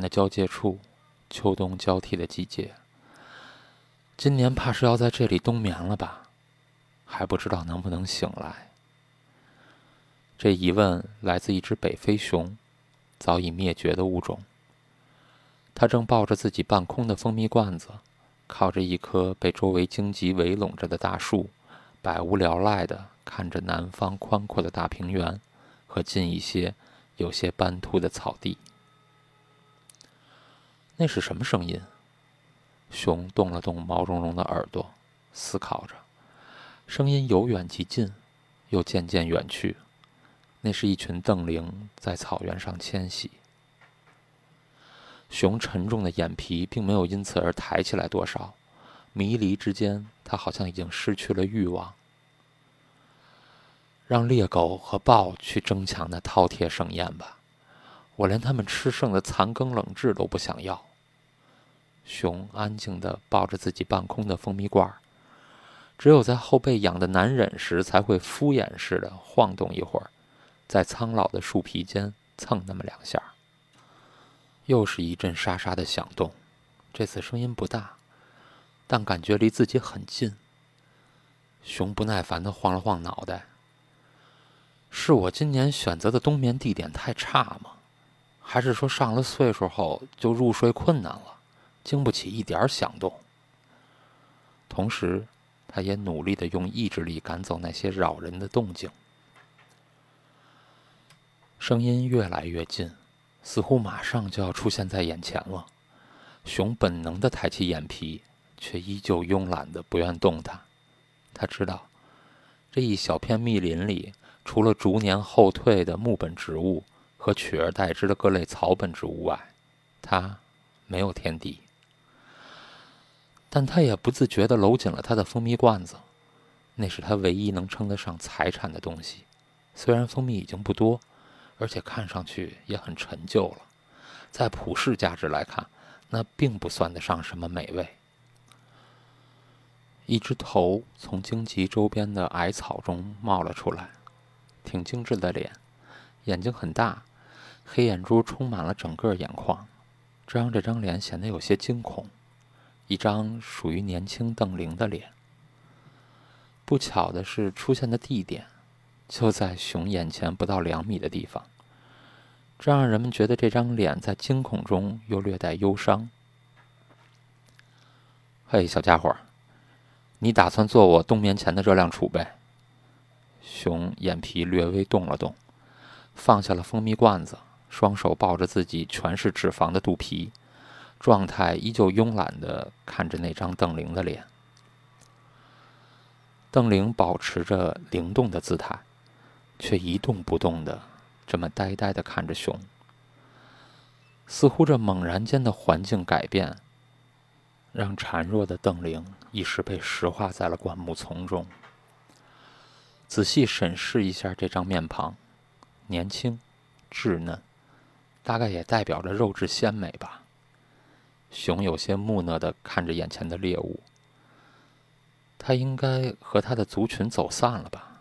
的交界处，秋冬交替的季节。今年怕是要在这里冬眠了吧？还不知道能不能醒来。这疑问来自一只北非熊，早已灭绝的物种。它正抱着自己半空的蜂蜜罐子，靠着一棵被周围荆棘围拢着的大树，百无聊赖地看着南方宽阔的大平原和近一些有些斑秃的草地。那是什么声音？熊动了动毛茸茸的耳朵，思考着。声音由远及近，又渐渐远去。那是一群瞪羚在草原上迁徙。熊沉重的眼皮并没有因此而抬起来多少，迷离之间，它好像已经失去了欲望。让猎狗和豹去争抢那饕餮盛宴吧，我连他们吃剩的残羹冷炙都不想要。熊安静地抱着自己半空的蜂蜜罐儿，只有在后背痒得难忍时，才会敷衍似的晃动一会儿，在苍老的树皮间蹭那么两下。又是一阵沙沙的响动，这次声音不大，但感觉离自己很近。熊不耐烦地晃了晃脑袋：“是我今年选择的冬眠地点太差吗？还是说上了岁数后就入睡困难了？”经不起一点响动。同时，他也努力的用意志力赶走那些扰人的动静。声音越来越近，似乎马上就要出现在眼前了。熊本能的抬起眼皮，却依旧慵懒的不愿动弹。他知道，这一小片密林里，除了逐年后退的木本植物和取而代之的各类草本植物外，它没有天敌。但他也不自觉地搂紧了他的蜂蜜罐子，那是他唯一能称得上财产的东西。虽然蜂蜜已经不多，而且看上去也很陈旧了，在普世价值来看，那并不算得上什么美味。一只头从荆棘周边的矮草中冒了出来，挺精致的脸，眼睛很大，黑眼珠充满了整个眼眶，这让这张脸显得有些惊恐。一张属于年轻邓玲的脸。不巧的是，出现的地点就在熊眼前不到两米的地方，这让人们觉得这张脸在惊恐中又略带忧伤。嘿，小家伙，你打算做我冬眠前的热量储备？熊眼皮略微动了动，放下了蜂蜜罐子，双手抱着自己全是脂肪的肚皮。状态依旧慵懒地看着那张邓玲的脸。邓玲保持着灵动的姿态，却一动不动地这么呆呆地看着熊。似乎这猛然间的环境改变，让孱弱的邓玲一时被石化在了灌木丛中。仔细审视一下这张面庞，年轻、稚嫩，大概也代表着肉质鲜美吧。熊有些木讷地看着眼前的猎物。他应该和他的族群走散了吧？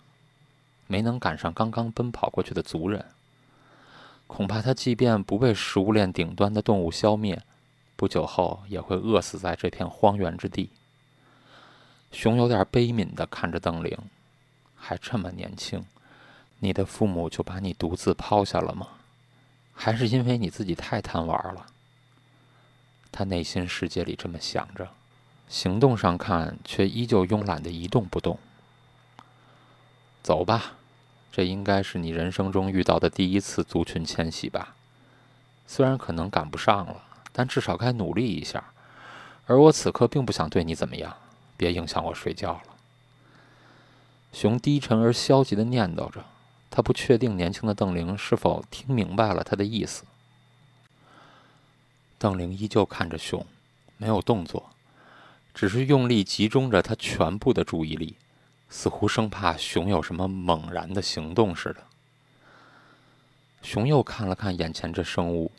没能赶上刚刚奔跑过去的族人。恐怕他即便不被食物链顶端的动物消灭，不久后也会饿死在这片荒原之地。熊有点悲悯地看着邓玲，还这么年轻，你的父母就把你独自抛下了吗？还是因为你自己太贪玩了？他内心世界里这么想着，行动上看却依旧慵懒的一动不动。走吧，这应该是你人生中遇到的第一次族群迁徙吧？虽然可能赶不上了，但至少该努力一下。而我此刻并不想对你怎么样，别影响我睡觉了。熊低沉而消极的念叨着，他不确定年轻的邓玲是否听明白了他的意思。邓玲依旧看着熊，没有动作，只是用力集中着他全部的注意力，似乎生怕熊有什么猛然的行动似的。熊又看了看眼前这生物，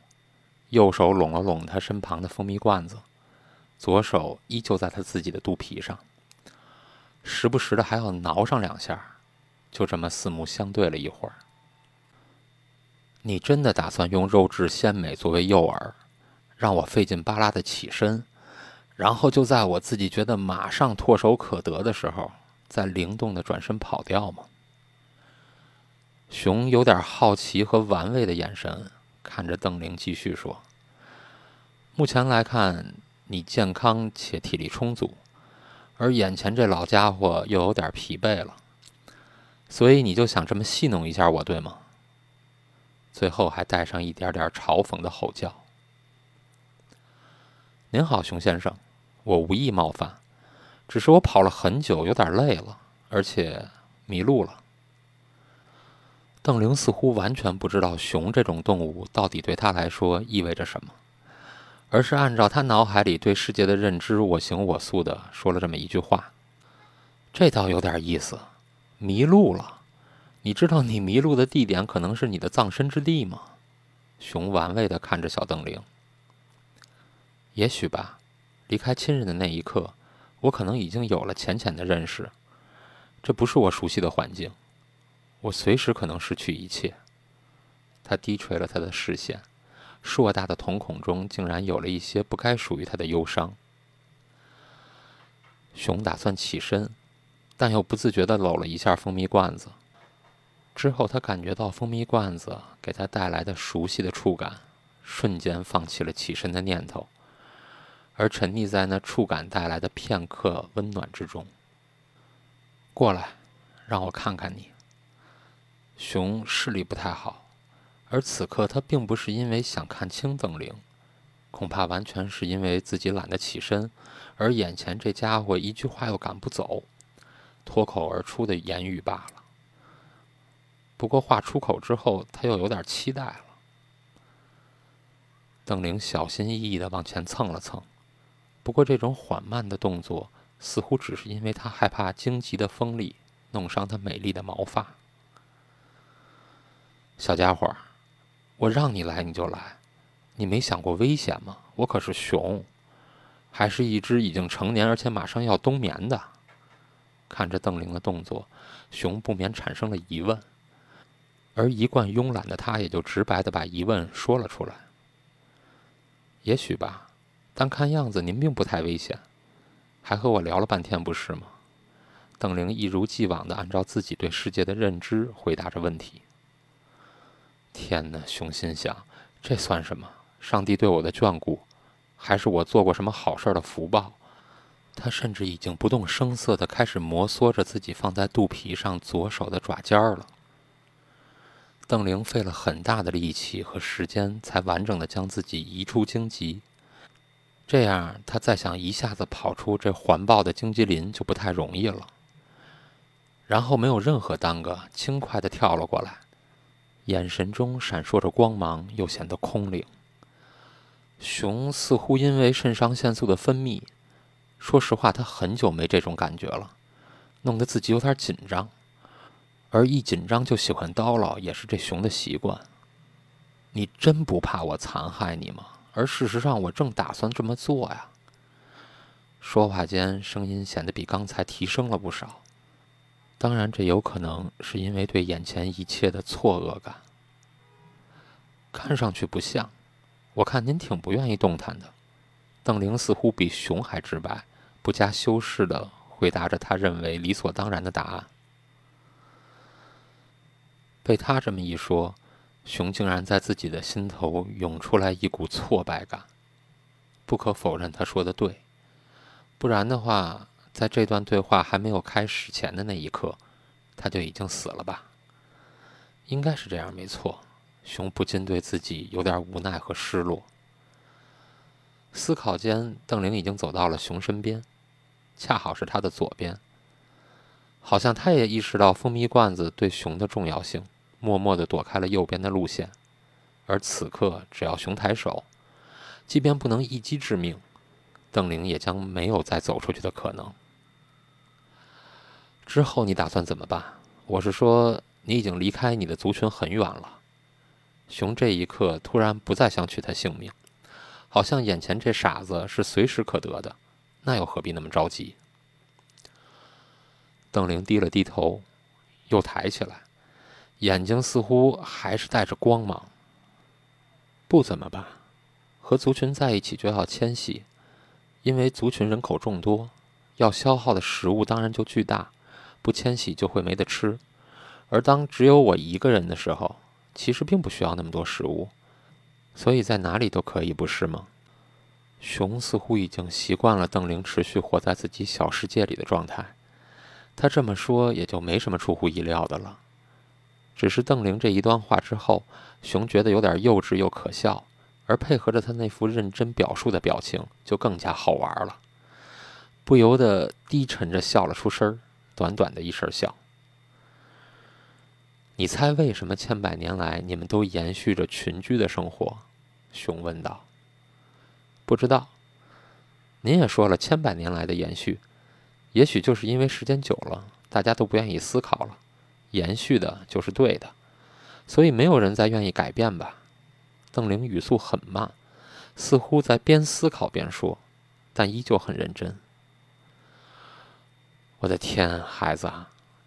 右手拢了拢他身旁的蜂蜜罐子，左手依旧在他自己的肚皮上，时不时的还要挠上两下，就这么四目相对了一会儿。你真的打算用肉质鲜美作为诱饵？让我费劲巴拉的起身，然后就在我自己觉得马上唾手可得的时候，再灵动的转身跑掉吗？熊有点好奇和玩味的眼神看着邓玲，继续说：“目前来看，你健康且体力充足，而眼前这老家伙又有点疲惫了，所以你就想这么戏弄一下我，对吗？”最后还带上一点点嘲讽的吼叫。“您好，熊先生，我无意冒犯，只是我跑了很久，有点累了，而且迷路了。”邓玲似乎完全不知道熊这种动物到底对他来说意味着什么，而是按照他脑海里对世界的认知，我行我素的说了这么一句话。这倒有点意思，迷路了。你知道你迷路的地点可能是你的葬身之地吗？熊玩味的看着小邓玲。也许吧，离开亲人的那一刻，我可能已经有了浅浅的认识，这不是我熟悉的环境。我随时可能失去一切。他低垂了他的视线，硕大的瞳孔中竟然有了一些不该属于他的忧伤。熊打算起身，但又不自觉地搂了一下蜂蜜罐子。之后，他感觉到蜂蜜罐子给他带来的熟悉的触感，瞬间放弃了起身的念头，而沉溺在那触感带来的片刻温暖之中。过来，让我看看你。熊视力不太好，而此刻他并不是因为想看清邓玲，恐怕完全是因为自己懒得起身，而眼前这家伙一句话又赶不走，脱口而出的言语罢了。不过话出口之后，他又有点期待了。邓玲小心翼翼地往前蹭了蹭，不过这种缓慢的动作似乎只是因为他害怕荆棘的锋利弄伤他美丽的毛发。小家伙，我让你来你就来，你没想过危险吗？我可是熊，还是一只已经成年而且马上要冬眠的。看着邓玲的动作，熊不免产生了疑问，而一贯慵懒的他也就直白的把疑问说了出来。也许吧，但看样子您并不太危险，还和我聊了半天，不是吗？邓玲一如既往的按照自己对世界的认知回答着问题。天哪！熊心想，这算什么？上帝对我的眷顾，还是我做过什么好事的福报？他甚至已经不动声色地开始摩挲着自己放在肚皮上左手的爪尖儿了。邓玲费了很大的力气和时间，才完整的将自己移出荆棘。这样，他再想一下子跑出这环抱的荆棘林就不太容易了。然后没有任何耽搁，轻快地跳了过来。眼神中闪烁着光芒，又显得空灵。熊似乎因为肾上腺素的分泌，说实话，他很久没这种感觉了，弄得自己有点紧张。而一紧张就喜欢叨唠，也是这熊的习惯。你真不怕我残害你吗？而事实上，我正打算这么做呀。说话间，声音显得比刚才提升了不少。当然，这有可能是因为对眼前一切的错愕感。看上去不像，我看您挺不愿意动弹的。邓玲似乎比熊还直白，不加修饰的回答着他认为理所当然的答案。被他这么一说，熊竟然在自己的心头涌出来一股挫败感。不可否认，他说的对，不然的话。在这段对话还没有开始前的那一刻，他就已经死了吧？应该是这样，没错。熊不禁对自己有点无奈和失落。思考间，邓玲已经走到了熊身边，恰好是他的左边。好像他也意识到蜂蜜罐子对熊的重要性，默默地躲开了右边的路线。而此刻，只要熊抬手，即便不能一击致命，邓玲也将没有再走出去的可能。之后你打算怎么办？我是说，你已经离开你的族群很远了。熊这一刻突然不再想取他性命，好像眼前这傻子是随时可得的，那又何必那么着急？邓玲低了低头，又抬起来，眼睛似乎还是带着光芒。不怎么办，和族群在一起就要迁徙，因为族群人口众多，要消耗的食物当然就巨大，不迁徙就会没得吃。而当只有我一个人的时候，其实并不需要那么多食物，所以在哪里都可以，不是吗？熊似乎已经习惯了邓玲持续活在自己小世界里的状态，他这么说也就没什么出乎意料的了。只是邓玲这一段话之后，熊觉得有点幼稚又可笑。而配合着他那副认真表述的表情，就更加好玩了，不由得低沉着笑了出声短短的一声笑。你猜为什么千百年来你们都延续着群居的生活？熊问道。不知道。您也说了千百年来的延续，也许就是因为时间久了，大家都不愿意思考了，延续的就是对的，所以没有人再愿意改变吧。邓玲语速很慢，似乎在边思考边说，但依旧很认真。我的天，孩子，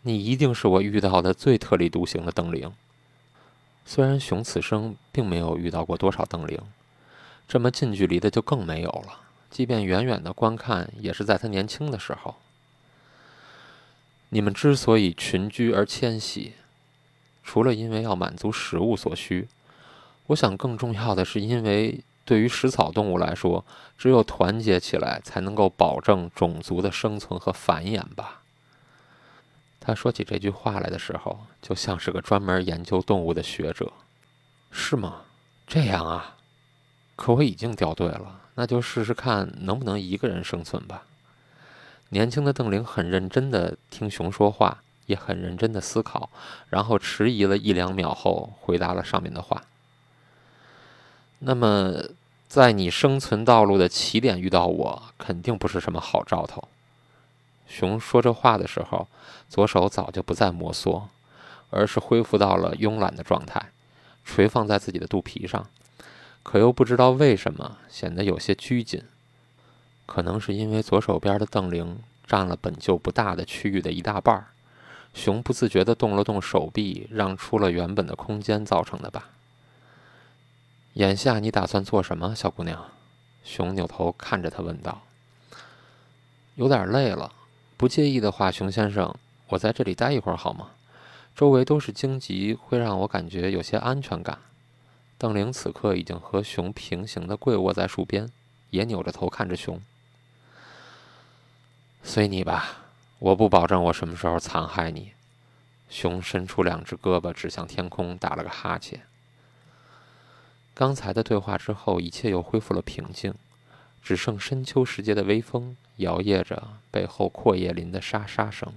你一定是我遇到的最特立独行的邓玲。虽然熊此生并没有遇到过多少邓玲，这么近距离的就更没有了。即便远远的观看，也是在他年轻的时候。你们之所以群居而迁徙，除了因为要满足食物所需。我想，更重要的是，因为对于食草动物来说，只有团结起来，才能够保证种族的生存和繁衍吧。他说起这句话来的时候，就像是个专门研究动物的学者，是吗？这样啊。可我已经掉队了，那就试试看能不能一个人生存吧。年轻的邓玲很认真地听熊说话，也很认真地思考，然后迟疑了一两秒后，回答了上面的话。那么，在你生存道路的起点遇到我，肯定不是什么好兆头。熊说这话的时候，左手早就不再摩挲，而是恢复到了慵懒的状态，垂放在自己的肚皮上，可又不知道为什么显得有些拘谨。可能是因为左手边的邓玲占了本就不大的区域的一大半儿，熊不自觉地动了动手臂，让出了原本的空间造成的吧。眼下你打算做什么，小姑娘？熊扭头看着他问道。有点累了，不介意的话，熊先生，我在这里待一会儿好吗？周围都是荆棘，会让我感觉有些安全感。邓玲此刻已经和熊平行的跪卧在树边，也扭着头看着熊。随你吧，我不保证我什么时候残害你。熊伸出两只胳膊指向天空，打了个哈欠。刚才的对话之后，一切又恢复了平静，只剩深秋时节的微风摇曳着背后阔叶林的沙沙声。